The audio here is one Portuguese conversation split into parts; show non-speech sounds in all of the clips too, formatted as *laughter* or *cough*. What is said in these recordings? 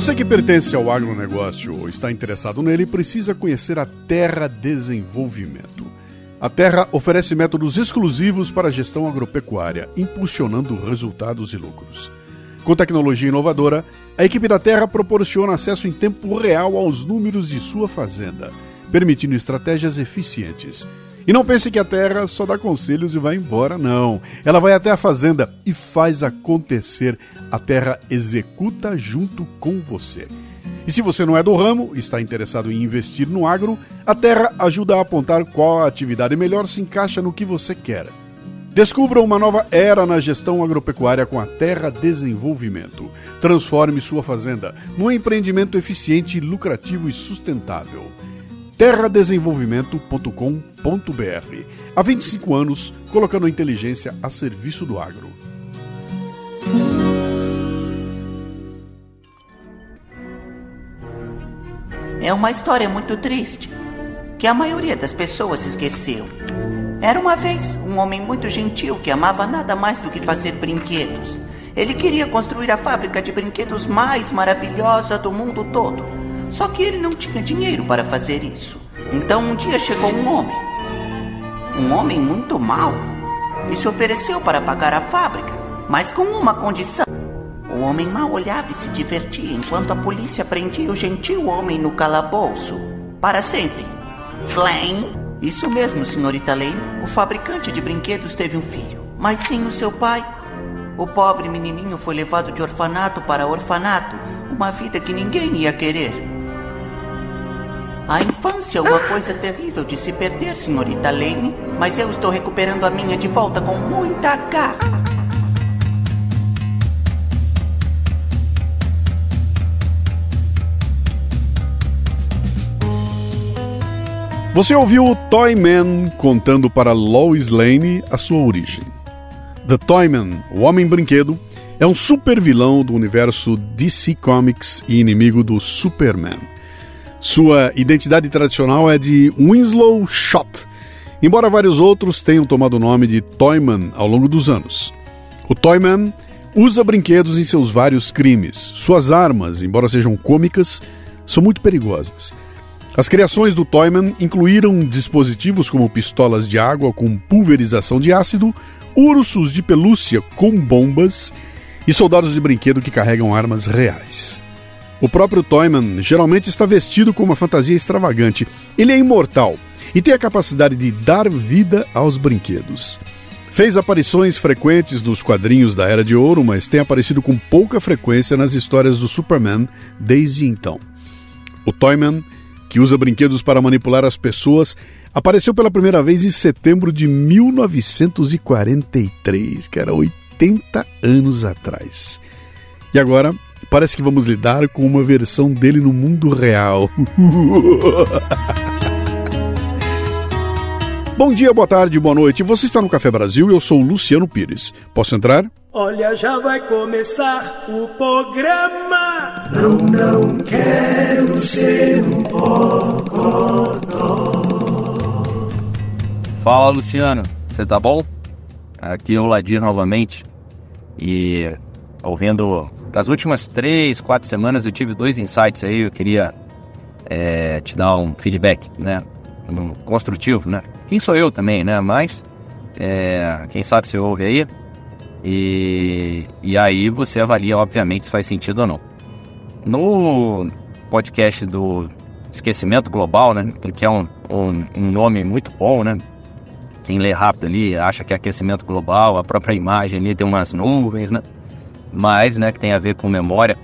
Você que pertence ao agronegócio ou está interessado nele precisa conhecer a Terra Desenvolvimento. A Terra oferece métodos exclusivos para a gestão agropecuária, impulsionando resultados e lucros. Com tecnologia inovadora, a equipe da Terra proporciona acesso em tempo real aos números de sua fazenda, permitindo estratégias eficientes. E não pense que a Terra só dá conselhos e vai embora, não. Ela vai até a fazenda e faz acontecer. A Terra executa junto com você. E se você não é do ramo e está interessado em investir no agro, a Terra ajuda a apontar qual atividade melhor se encaixa no que você quer. Descubra uma nova era na gestão agropecuária com a Terra Desenvolvimento. Transforme sua fazenda num empreendimento eficiente, lucrativo e sustentável. terradesenvolvimento.com.br. Há 25 anos, colocando a inteligência a serviço do agro. É uma história muito triste que a maioria das pessoas esqueceu. Era uma vez um homem muito gentil que amava nada mais do que fazer brinquedos. Ele queria construir a fábrica de brinquedos mais maravilhosa do mundo todo. Só que ele não tinha dinheiro para fazer isso. Então um dia chegou um homem. Um homem muito mau. E se ofereceu para pagar a fábrica, mas com uma condição. O homem mal olhava e se divertia enquanto a polícia prendia o gentil homem no calabouço. Para sempre. Flame. Isso mesmo, senhorita Lane. O fabricante de brinquedos teve um filho, mas sem o seu pai. O pobre menininho foi levado de orfanato para orfanato, uma vida que ninguém ia querer. A infância é uma coisa terrível de se perder, senhorita Lane, mas eu estou recuperando a minha de volta com muita garra. Você ouviu o Toyman contando para Lois Lane a sua origem. The Toyman, o Homem Brinquedo, é um super vilão do universo DC Comics e inimigo do Superman. Sua identidade tradicional é de Winslow Shot, embora vários outros tenham tomado o nome de Toyman ao longo dos anos. O Toyman usa brinquedos em seus vários crimes. Suas armas, embora sejam cômicas, são muito perigosas. As criações do Toyman incluíram dispositivos como pistolas de água com pulverização de ácido, ursos de pelúcia com bombas e soldados de brinquedo que carregam armas reais. O próprio Toyman geralmente está vestido com uma fantasia extravagante. Ele é imortal e tem a capacidade de dar vida aos brinquedos. Fez aparições frequentes nos quadrinhos da Era de Ouro, mas tem aparecido com pouca frequência nas histórias do Superman desde então. O Toyman que usa brinquedos para manipular as pessoas, apareceu pela primeira vez em setembro de 1943, que era 80 anos atrás. E agora, parece que vamos lidar com uma versão dele no mundo real. *laughs* Bom dia, boa tarde, boa noite. Você está no Café Brasil e eu sou o Luciano Pires. Posso entrar? Olha, já vai começar o programa. Não, não quero ser um bocodó. Fala, Luciano. Você tá bom? Aqui é o Ladir novamente. E ouvindo das últimas três, quatro semanas eu tive dois insights aí. Eu queria é, te dar um feedback, né? Um construtivo, né? Quem sou eu também, né? Mas é, quem sabe você ouve aí. E, e aí você avalia, obviamente, se faz sentido ou não. No podcast do Esquecimento Global, né? Que é um, um, um nome muito bom, né? Quem lê rápido ali acha que é aquecimento global, a própria imagem ali tem umas nuvens, né? Mas, né, que tem a ver com memória.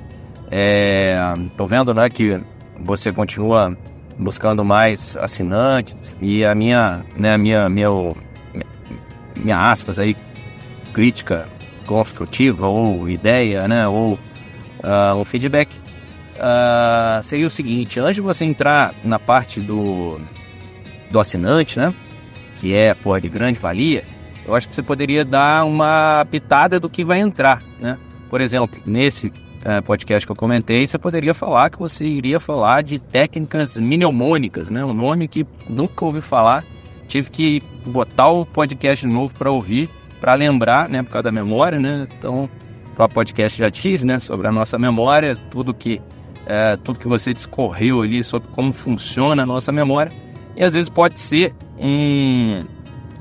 É, tô vendo, né, que você continua buscando mais assinantes e a minha, né, minha, meu, minha aspas aí, crítica construtiva ou ideia, né, ou uh, um feedback, uh, seria o seguinte, antes de você entrar na parte do, do assinante, né, que é, porra, de grande valia, eu acho que você poderia dar uma pitada do que vai entrar, por exemplo, nesse uh, podcast que eu comentei, você poderia falar que você iria falar de técnicas mnemônicas, né? Um nome que nunca ouvi falar. Tive que botar o podcast novo para ouvir, para lembrar, né? Por causa da memória, né? Então, o podcast já diz, né? Sobre a nossa memória, tudo que é, tudo que você discorreu ali sobre como funciona a nossa memória. E às vezes pode ser um,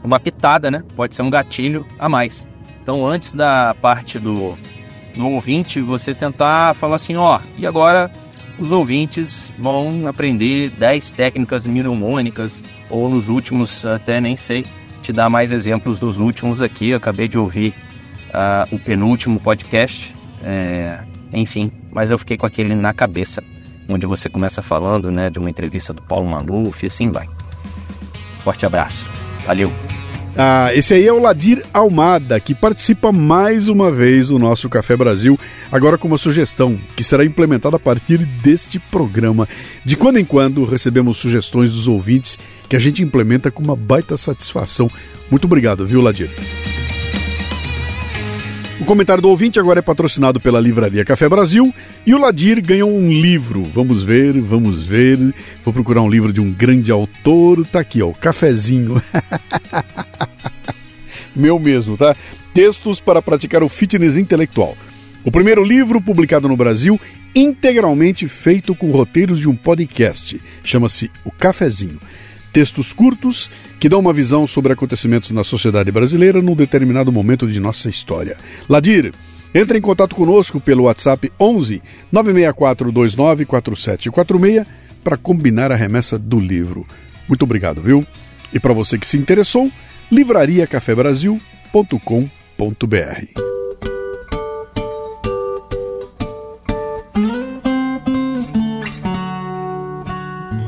uma pitada, né? Pode ser um gatilho a mais. Então, antes da parte do, do ouvinte, você tentar falar assim: ó, e agora os ouvintes vão aprender 10 técnicas mnemônicas, ou nos últimos, até nem sei, te dar mais exemplos dos últimos aqui. Eu acabei de ouvir uh, o penúltimo podcast, é, enfim, mas eu fiquei com aquele na cabeça, onde você começa falando né, de uma entrevista do Paulo Maluf e assim vai. Forte abraço, valeu! Ah, esse aí é o Ladir Almada, que participa mais uma vez do nosso Café Brasil, agora com uma sugestão que será implementada a partir deste programa. De quando em quando recebemos sugestões dos ouvintes que a gente implementa com uma baita satisfação. Muito obrigado, viu, Ladir? O comentário do ouvinte agora é patrocinado pela Livraria Café Brasil e o Ladir ganhou um livro. Vamos ver, vamos ver. Vou procurar um livro de um grande autor. Tá aqui, ó, o Cafezinho. *laughs* Meu mesmo, tá? Textos para praticar o fitness intelectual. O primeiro livro publicado no Brasil, integralmente feito com roteiros de um podcast. Chama-se O Cafezinho textos curtos que dão uma visão sobre acontecimentos na sociedade brasileira num determinado momento de nossa história. Ladir, entre em contato conosco pelo WhatsApp 11 964 29 4746 para combinar a remessa do livro. Muito obrigado, viu? E para você que se interessou, livrariacafebrasil.com.br.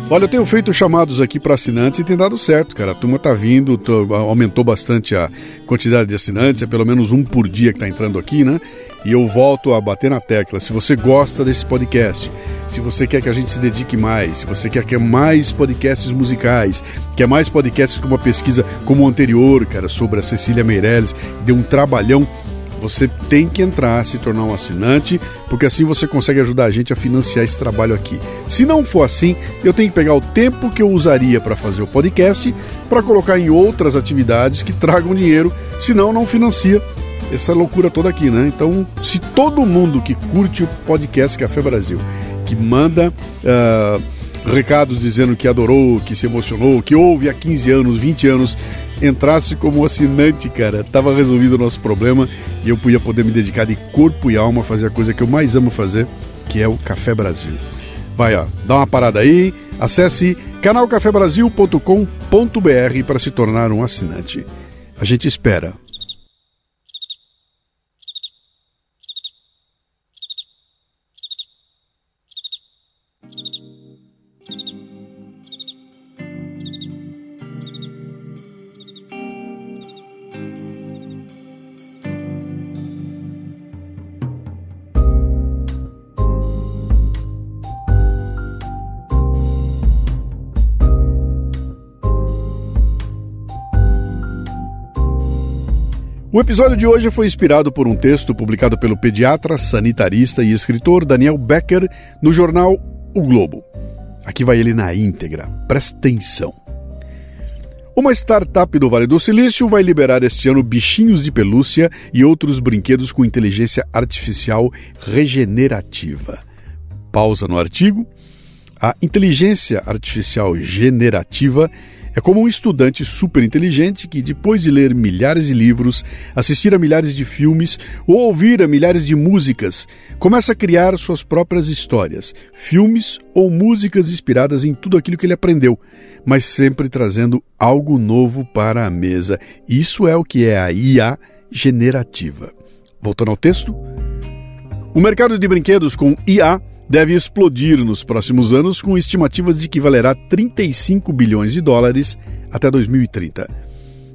Olha, eu tenho feito chamados aqui para assinantes e tem dado certo, cara. A turma tá vindo, aumentou bastante a quantidade de assinantes, é pelo menos um por dia que tá entrando aqui, né? E eu volto a bater na tecla. Se você gosta desse podcast, se você quer que a gente se dedique mais, se você quer que mais podcasts musicais, quer mais podcasts com uma pesquisa como o anterior, cara, sobre a Cecília Meirelles, deu um trabalhão você tem que entrar, se tornar um assinante, porque assim você consegue ajudar a gente a financiar esse trabalho aqui. Se não for assim, eu tenho que pegar o tempo que eu usaria para fazer o podcast para colocar em outras atividades que tragam dinheiro, senão não financia essa loucura toda aqui, né? Então, se todo mundo que curte o podcast Café Brasil, que manda uh, recados dizendo que adorou, que se emocionou, que ouve há 15 anos, 20 anos, entrasse como assinante, cara, tava resolvido o nosso problema e eu ia poder me dedicar de corpo e alma a fazer a coisa que eu mais amo fazer, que é o Café Brasil. Vai, ó, dá uma parada aí, acesse canalcafebrasil.com.br para se tornar um assinante. A gente espera. O episódio de hoje foi inspirado por um texto publicado pelo pediatra, sanitarista e escritor Daniel Becker no jornal O Globo. Aqui vai ele na íntegra, presta atenção. Uma startup do Vale do Silício vai liberar este ano bichinhos de pelúcia e outros brinquedos com inteligência artificial regenerativa. Pausa no artigo. A inteligência artificial generativa é como um estudante super inteligente que, depois de ler milhares de livros, assistir a milhares de filmes ou ouvir a milhares de músicas, começa a criar suas próprias histórias, filmes ou músicas inspiradas em tudo aquilo que ele aprendeu, mas sempre trazendo algo novo para a mesa. Isso é o que é a IA generativa. Voltando ao texto. O mercado de brinquedos com IA deve explodir nos próximos anos, com estimativas de que valerá 35 bilhões de dólares até 2030.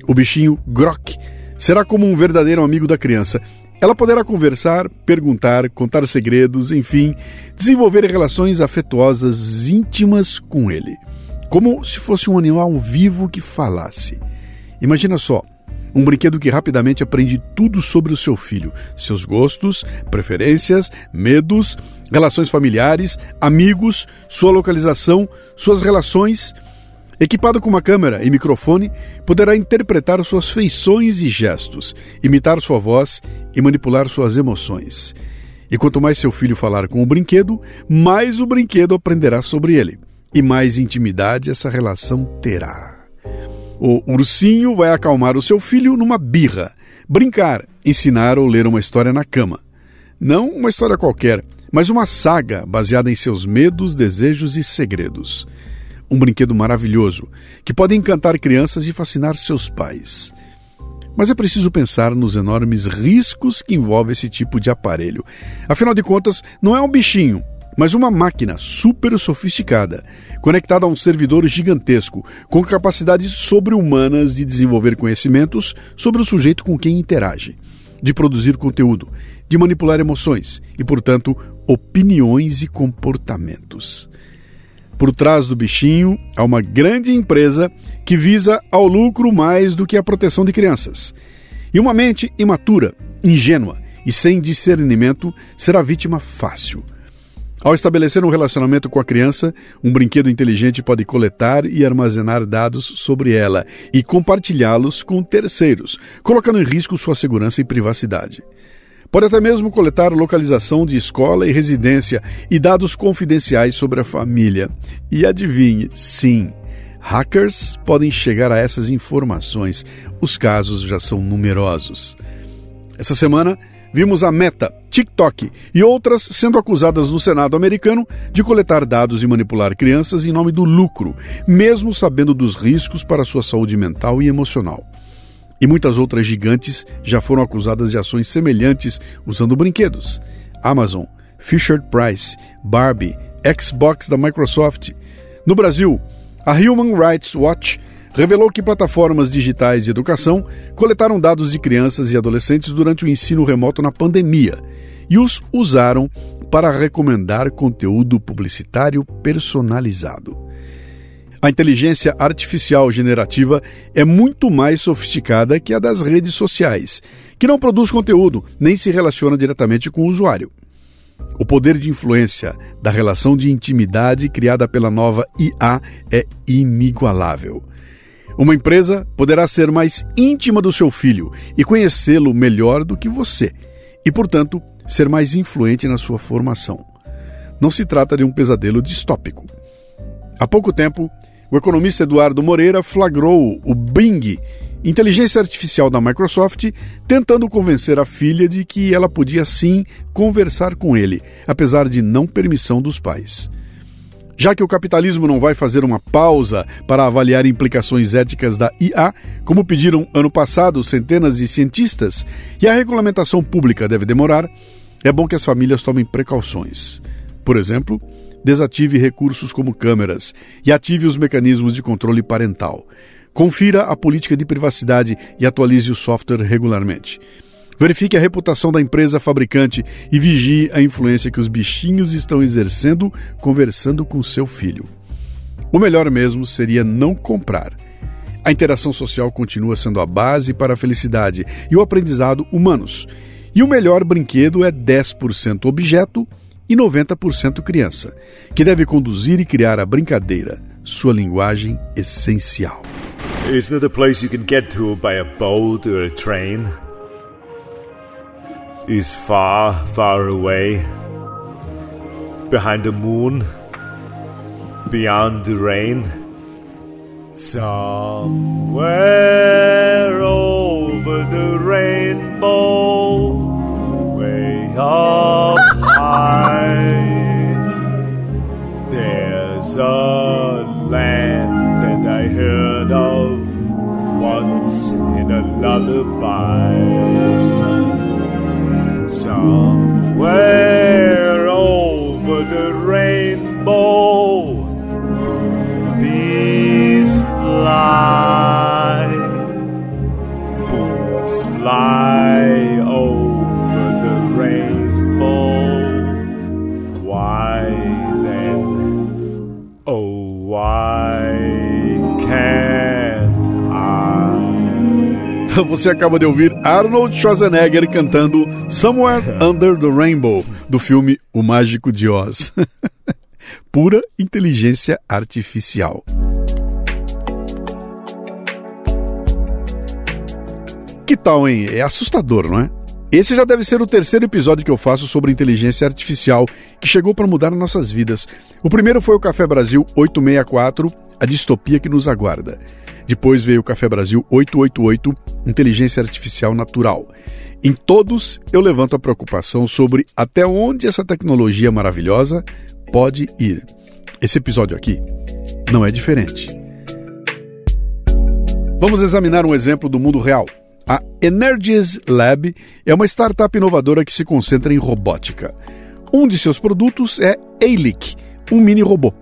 O bichinho Grok será como um verdadeiro amigo da criança. Ela poderá conversar, perguntar, contar segredos, enfim, desenvolver relações afetuosas íntimas com ele, como se fosse um animal vivo que falasse. Imagina só, um brinquedo que rapidamente aprende tudo sobre o seu filho, seus gostos, preferências, medos, relações familiares, amigos, sua localização, suas relações. Equipado com uma câmera e microfone, poderá interpretar suas feições e gestos, imitar sua voz e manipular suas emoções. E quanto mais seu filho falar com o brinquedo, mais o brinquedo aprenderá sobre ele. E mais intimidade essa relação terá. O ursinho vai acalmar o seu filho numa birra, brincar, ensinar ou ler uma história na cama. Não uma história qualquer, mas uma saga baseada em seus medos, desejos e segredos. Um brinquedo maravilhoso que pode encantar crianças e fascinar seus pais. Mas é preciso pensar nos enormes riscos que envolve esse tipo de aparelho. Afinal de contas, não é um bichinho, mas uma máquina super sofisticada, conectada a um servidor gigantesco, com capacidades sobre-humanas de desenvolver conhecimentos sobre o sujeito com quem interage, de produzir conteúdo, de manipular emoções e, portanto, opiniões e comportamentos. Por trás do bichinho há uma grande empresa que visa ao lucro mais do que a proteção de crianças. E uma mente imatura, ingênua e sem discernimento será vítima fácil. Ao estabelecer um relacionamento com a criança, um brinquedo inteligente pode coletar e armazenar dados sobre ela e compartilhá-los com terceiros, colocando em risco sua segurança e privacidade. Pode até mesmo coletar localização de escola e residência e dados confidenciais sobre a família. E adivinhe, sim, hackers podem chegar a essas informações. Os casos já são numerosos. Essa semana, vimos a Meta, TikTok e outras sendo acusadas no Senado americano de coletar dados e manipular crianças em nome do lucro, mesmo sabendo dos riscos para sua saúde mental e emocional. E muitas outras gigantes já foram acusadas de ações semelhantes usando brinquedos. Amazon, Fisher Price, Barbie, Xbox da Microsoft. No Brasil, a Human Rights Watch revelou que plataformas digitais de educação coletaram dados de crianças e adolescentes durante o ensino remoto na pandemia e os usaram para recomendar conteúdo publicitário personalizado. A inteligência artificial generativa é muito mais sofisticada que a das redes sociais, que não produz conteúdo nem se relaciona diretamente com o usuário. O poder de influência da relação de intimidade criada pela nova IA é inigualável. Uma empresa poderá ser mais íntima do seu filho e conhecê-lo melhor do que você, e, portanto, ser mais influente na sua formação. Não se trata de um pesadelo distópico. Há pouco tempo, o economista Eduardo Moreira flagrou o Bing, inteligência artificial da Microsoft, tentando convencer a filha de que ela podia sim conversar com ele, apesar de não permissão dos pais. Já que o capitalismo não vai fazer uma pausa para avaliar implicações éticas da IA, como pediram ano passado centenas de cientistas, e a regulamentação pública deve demorar, é bom que as famílias tomem precauções. Por exemplo, desative recursos como câmeras e ative os mecanismos de controle parental. Confira a política de privacidade e atualize o software regularmente. Verifique a reputação da empresa fabricante e vigie a influência que os bichinhos estão exercendo conversando com seu filho. O melhor mesmo seria não comprar. A interação social continua sendo a base para a felicidade e o aprendizado humanos. E o melhor brinquedo é 10% objeto e 90% criança, que deve conduzir e criar a brincadeira, sua linguagem essencial. Isn't it a place you can get to by a boat or a train? Is far, far away. Behind the moon. Beyond the rain. Somewhere over the rainbow. Way up high. There's a land that I heard of once in a lullaby. Somewhere Você acaba de ouvir Arnold Schwarzenegger cantando Somewhere Under the Rainbow, do filme O Mágico de Oz. *laughs* Pura inteligência artificial. Que tal, hein? É assustador, não é? Esse já deve ser o terceiro episódio que eu faço sobre inteligência artificial que chegou para mudar nossas vidas. O primeiro foi o Café Brasil 864, a distopia que nos aguarda. Depois veio o Café Brasil 888, inteligência artificial natural. Em todos, eu levanto a preocupação sobre até onde essa tecnologia maravilhosa pode ir. Esse episódio aqui não é diferente. Vamos examinar um exemplo do mundo real. A Energies Lab é uma startup inovadora que se concentra em robótica. Um de seus produtos é Eilic, um mini robô.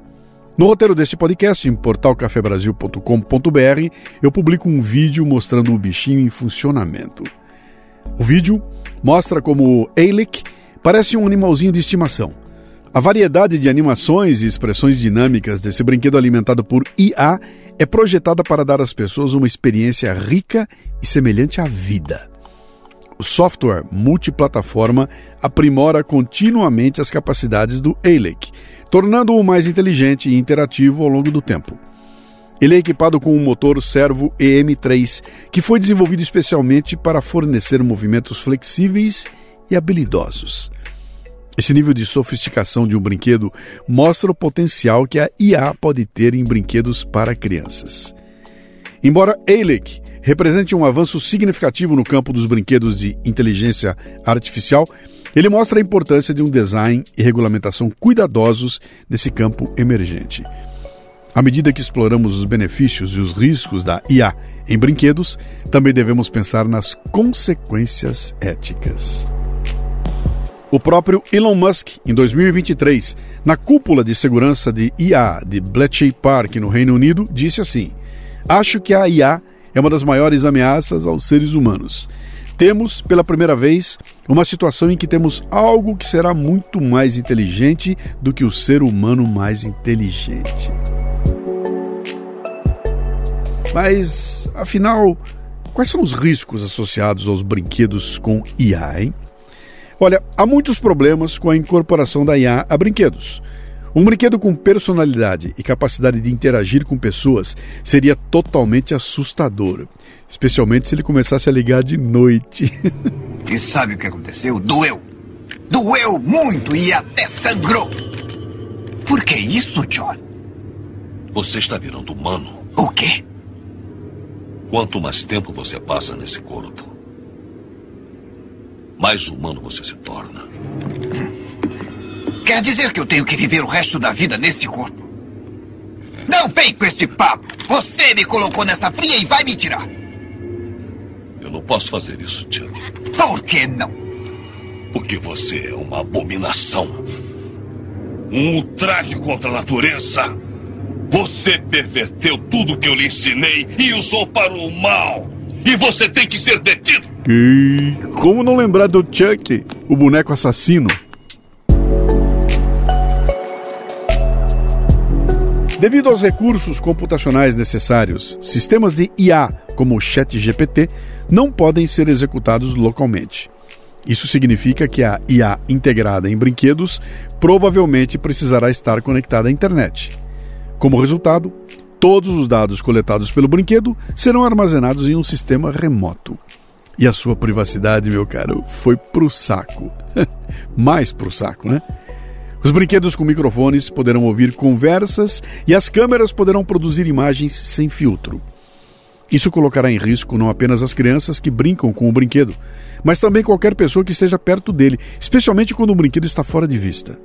No roteiro deste podcast, em portalcafebrasil.com.br, eu publico um vídeo mostrando o bichinho em funcionamento. O vídeo mostra como Eilic parece um animalzinho de estimação. A variedade de animações e expressões dinâmicas desse brinquedo alimentado por IA é projetada para dar às pessoas uma experiência rica e semelhante à vida. O software multiplataforma aprimora continuamente as capacidades do ALEC, tornando-o mais inteligente e interativo ao longo do tempo. Ele é equipado com um motor servo EM3, que foi desenvolvido especialmente para fornecer movimentos flexíveis e habilidosos. Esse nível de sofisticação de um brinquedo mostra o potencial que a IA pode ter em brinquedos para crianças. Embora ALEC represente um avanço significativo no campo dos brinquedos de inteligência artificial, ele mostra a importância de um design e regulamentação cuidadosos nesse campo emergente. À medida que exploramos os benefícios e os riscos da IA em brinquedos, também devemos pensar nas consequências éticas. O próprio Elon Musk, em 2023, na cúpula de segurança de IA de Bletchley Park, no Reino Unido, disse assim: Acho que a IA é uma das maiores ameaças aos seres humanos. Temos, pela primeira vez, uma situação em que temos algo que será muito mais inteligente do que o ser humano mais inteligente. Mas, afinal, quais são os riscos associados aos brinquedos com IA, hein? Olha, há muitos problemas com a incorporação da IA a brinquedos. Um brinquedo com personalidade e capacidade de interagir com pessoas seria totalmente assustador, especialmente se ele começasse a ligar de noite. e sabe o que aconteceu? Doeu! Doeu muito e até sangrou! Por que isso, John? Você está virando humano. O quê? Quanto mais tempo você passa nesse corpo, mais humano você se torna. Quer dizer que eu tenho que viver o resto da vida neste corpo? Não vem com esse papo! Você me colocou nessa fria e vai me tirar! Eu não posso fazer isso, Chuck. Por que não? Porque você é uma abominação. Um ultraje contra a natureza. Você perverteu tudo que eu lhe ensinei e usou para o mal. E você tem que ser detido. E como não lembrar do Chuck, o boneco assassino? Devido aos recursos computacionais necessários, sistemas de IA, como o ChatGPT, não podem ser executados localmente. Isso significa que a IA integrada em brinquedos provavelmente precisará estar conectada à internet. Como resultado, todos os dados coletados pelo brinquedo serão armazenados em um sistema remoto. E a sua privacidade, meu caro, foi pro saco. *laughs* Mais pro saco, né? Os brinquedos com microfones poderão ouvir conversas e as câmeras poderão produzir imagens sem filtro. Isso colocará em risco não apenas as crianças que brincam com o brinquedo, mas também qualquer pessoa que esteja perto dele, especialmente quando o brinquedo está fora de vista.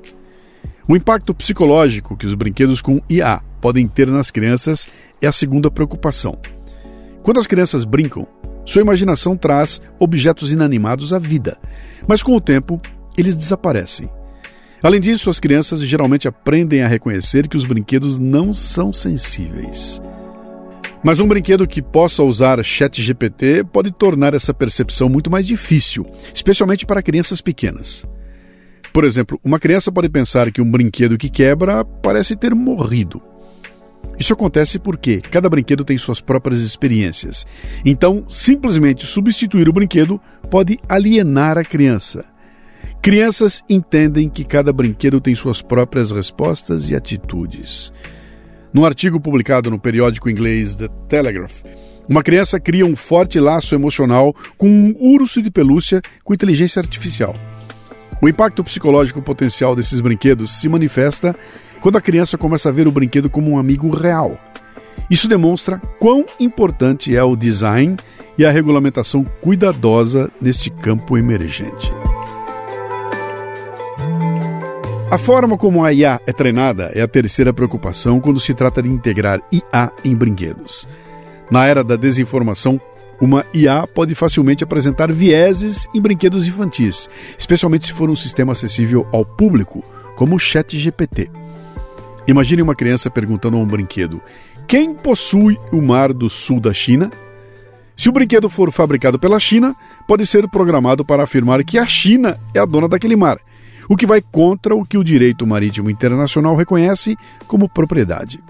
O impacto psicológico que os brinquedos com IA podem ter nas crianças é a segunda preocupação. Quando as crianças brincam, sua imaginação traz objetos inanimados à vida, mas com o tempo eles desaparecem. Além disso, as crianças geralmente aprendem a reconhecer que os brinquedos não são sensíveis. Mas um brinquedo que possa usar ChatGPT pode tornar essa percepção muito mais difícil, especialmente para crianças pequenas. Por exemplo, uma criança pode pensar que um brinquedo que quebra parece ter morrido. Isso acontece porque cada brinquedo tem suas próprias experiências. Então, simplesmente substituir o brinquedo pode alienar a criança. Crianças entendem que cada brinquedo tem suas próprias respostas e atitudes. Num artigo publicado no periódico inglês The Telegraph, Uma criança cria um forte laço emocional com um urso de pelúcia com inteligência artificial. O impacto psicológico potencial desses brinquedos se manifesta quando a criança começa a ver o brinquedo como um amigo real. Isso demonstra quão importante é o design e a regulamentação cuidadosa neste campo emergente. A forma como a IA é treinada é a terceira preocupação quando se trata de integrar IA em brinquedos. Na era da desinformação, uma IA pode facilmente apresentar vieses em brinquedos infantis, especialmente se for um sistema acessível ao público, como o ChatGPT. Imagine uma criança perguntando a um brinquedo: quem possui o mar do sul da China? Se o brinquedo for fabricado pela China, pode ser programado para afirmar que a China é a dona daquele mar, o que vai contra o que o direito marítimo internacional reconhece como propriedade.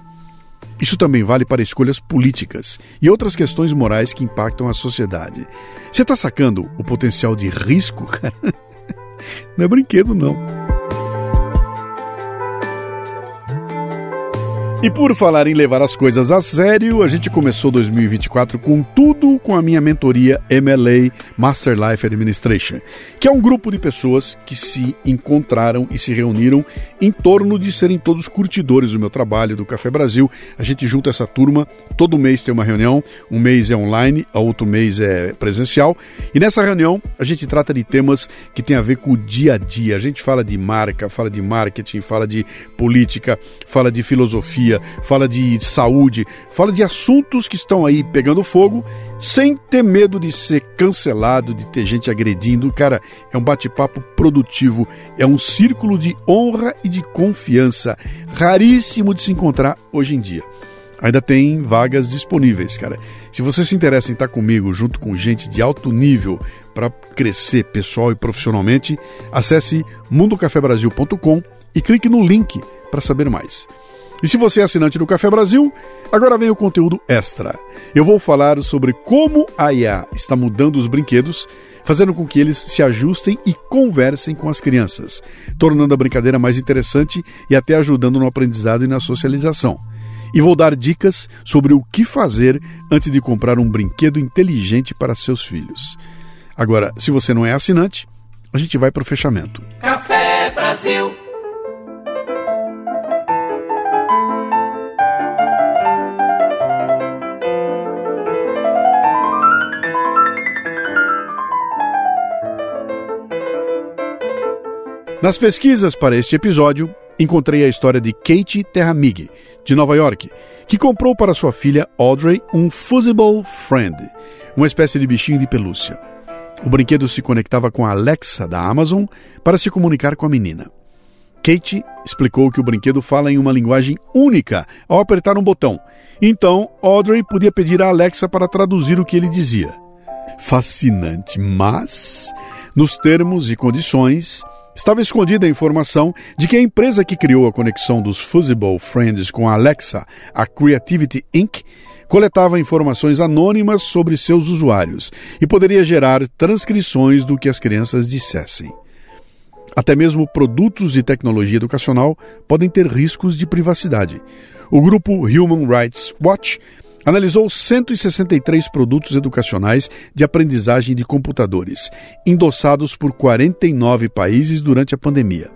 Isso também vale para escolhas políticas e outras questões morais que impactam a sociedade. Você está sacando o potencial de risco, cara? *laughs* Não é brinquedo, não. E por falar em levar as coisas a sério, a gente começou 2024 com tudo com a minha mentoria MLA Master Life Administration, que é um grupo de pessoas que se encontraram e se reuniram em torno de serem todos curtidores do meu trabalho, do Café Brasil. A gente junta essa turma, todo mês tem uma reunião, um mês é online, outro mês é presencial, e nessa reunião a gente trata de temas que tem a ver com o dia a dia. A gente fala de marca, fala de marketing, fala de política, fala de filosofia fala de saúde, fala de assuntos que estão aí pegando fogo, sem ter medo de ser cancelado, de ter gente agredindo. Cara, é um bate-papo produtivo, é um círculo de honra e de confiança, raríssimo de se encontrar hoje em dia. Ainda tem vagas disponíveis, cara. Se você se interessa em estar comigo junto com gente de alto nível para crescer pessoal e profissionalmente, acesse mundocafebrasil.com e clique no link para saber mais. E se você é assinante do Café Brasil, agora vem o conteúdo extra. Eu vou falar sobre como a IA está mudando os brinquedos, fazendo com que eles se ajustem e conversem com as crianças, tornando a brincadeira mais interessante e até ajudando no aprendizado e na socialização. E vou dar dicas sobre o que fazer antes de comprar um brinquedo inteligente para seus filhos. Agora, se você não é assinante, a gente vai para o fechamento. Café Brasil Nas pesquisas para este episódio, encontrei a história de Kate Terramig, de Nova York, que comprou para sua filha Audrey um Fusible Friend, uma espécie de bichinho de pelúcia. O brinquedo se conectava com a Alexa da Amazon para se comunicar com a menina. Kate explicou que o brinquedo fala em uma linguagem única ao apertar um botão. Então, Audrey podia pedir a Alexa para traduzir o que ele dizia. Fascinante, mas, nos termos e condições, Estava escondida a informação de que a empresa que criou a conexão dos Fusible Friends com a Alexa, a Creativity Inc., coletava informações anônimas sobre seus usuários e poderia gerar transcrições do que as crianças dissessem. Até mesmo produtos de tecnologia educacional podem ter riscos de privacidade. O grupo Human Rights Watch analisou 163 produtos educacionais de aprendizagem de computadores, endossados por 49 países durante a pandemia,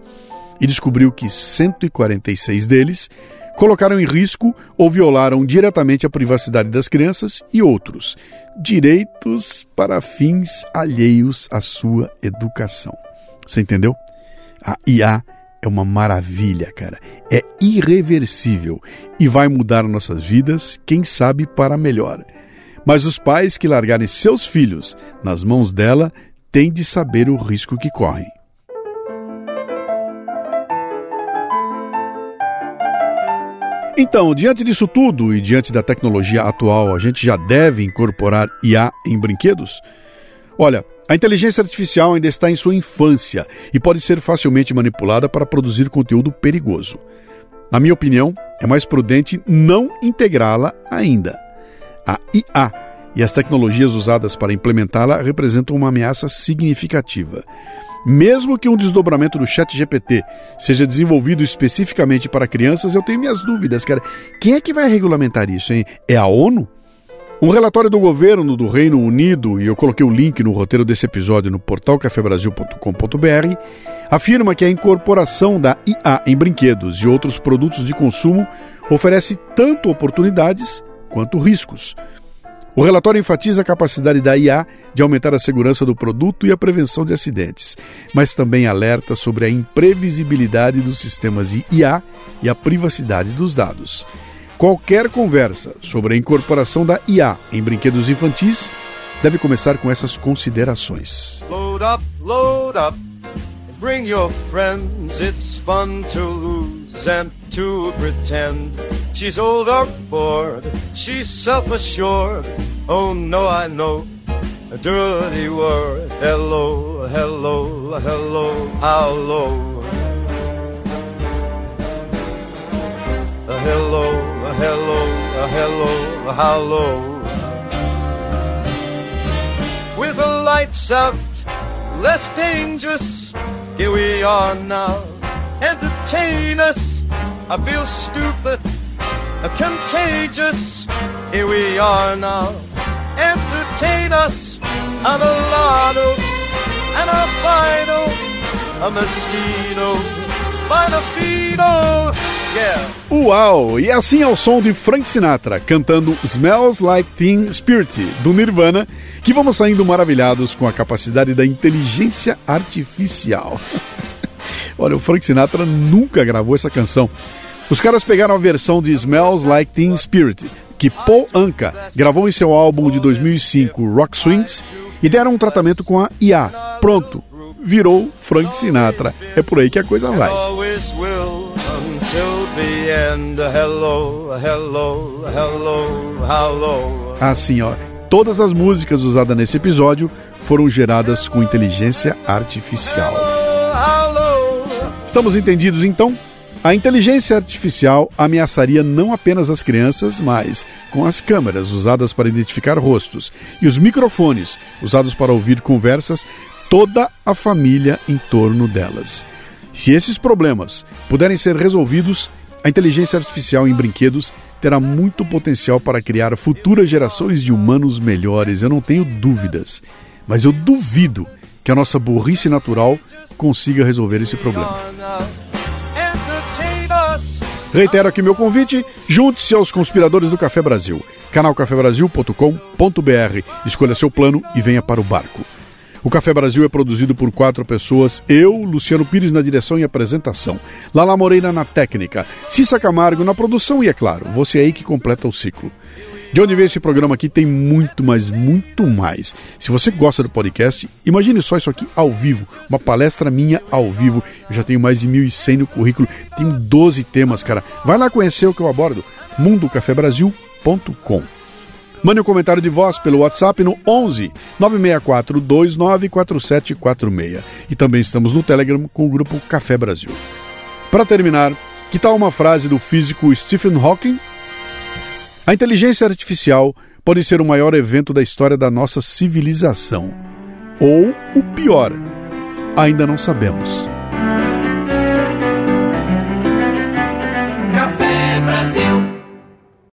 e descobriu que 146 deles colocaram em risco ou violaram diretamente a privacidade das crianças e outros direitos para fins alheios à sua educação. Você entendeu? A IA é uma maravilha, cara. É irreversível e vai mudar nossas vidas, quem sabe para melhor. Mas os pais que largarem seus filhos nas mãos dela têm de saber o risco que correm. Então, diante disso tudo e diante da tecnologia atual, a gente já deve incorporar IA em brinquedos? Olha, a inteligência artificial ainda está em sua infância e pode ser facilmente manipulada para produzir conteúdo perigoso. Na minha opinião, é mais prudente não integrá-la ainda. A IA e as tecnologias usadas para implementá-la representam uma ameaça significativa. Mesmo que um desdobramento do ChatGPT seja desenvolvido especificamente para crianças, eu tenho minhas dúvidas, cara. Quem é que vai regulamentar isso, hein? É a ONU? Um relatório do governo do Reino Unido, e eu coloquei o link no roteiro desse episódio no portal cafebrasil.com.br, afirma que a incorporação da IA em brinquedos e outros produtos de consumo oferece tanto oportunidades quanto riscos. O relatório enfatiza a capacidade da IA de aumentar a segurança do produto e a prevenção de acidentes, mas também alerta sobre a imprevisibilidade dos sistemas de IA e a privacidade dos dados. Qualquer conversa sobre a incorporação da IA em brinquedos infantis deve começar com essas considerações. Load up, load up, bring your friends, it's fun to lose and to pretend. She's old or bored, she's self-assured. Oh no, I know a dirty word. Hello, hello, hello, how low? A hello, a hello, a hello. With the lights out, less dangerous. Here we are now. Entertain us. I feel stupid contagious. Here we are now. Entertain us on a lotto and a mosquito, by the fido. Uau! E assim ao som de Frank Sinatra cantando Smells Like Teen Spirit do Nirvana, que vamos saindo maravilhados com a capacidade da inteligência artificial. *laughs* Olha, o Frank Sinatra nunca gravou essa canção, os caras pegaram a versão de Smells Like Teen Spirit, que Paul Anka gravou em seu álbum de 2005, Rock Swings, e deram um tratamento com a IA. Pronto, virou Frank Sinatra. É por aí que a coisa vai. Assim, ó, todas as músicas usadas nesse episódio foram geradas com inteligência artificial. Estamos entendidos então? A inteligência artificial ameaçaria não apenas as crianças, mas com as câmeras usadas para identificar rostos e os microfones usados para ouvir conversas, toda a família em torno delas. Se esses problemas puderem ser resolvidos, a inteligência artificial em brinquedos terá muito potencial para criar futuras gerações de humanos melhores, eu não tenho dúvidas. Mas eu duvido que a nossa burrice natural consiga resolver esse problema. Reitero aqui meu convite, junte-se aos conspiradores do Café Brasil. canalcafebrasil.com.br. Escolha seu plano e venha para o barco. O Café Brasil é produzido por quatro pessoas, eu, Luciano Pires na direção e apresentação, Lala Moreira na técnica, Cissa Camargo na produção e, é claro, você aí que completa o ciclo. De onde vem esse programa aqui tem muito, mas muito mais. Se você gosta do podcast, imagine só isso aqui ao vivo, uma palestra minha ao vivo. Eu já tenho mais de 1.100 no currículo, tenho 12 temas, cara. Vai lá conhecer o que eu abordo, mundocafebrasil.com. Mande um comentário de voz pelo WhatsApp no 11 964 294746. E também estamos no Telegram com o grupo Café Brasil. Para terminar, que tal uma frase do físico Stephen Hawking a inteligência artificial pode ser o maior evento da história da nossa civilização. Ou o pior, ainda não sabemos.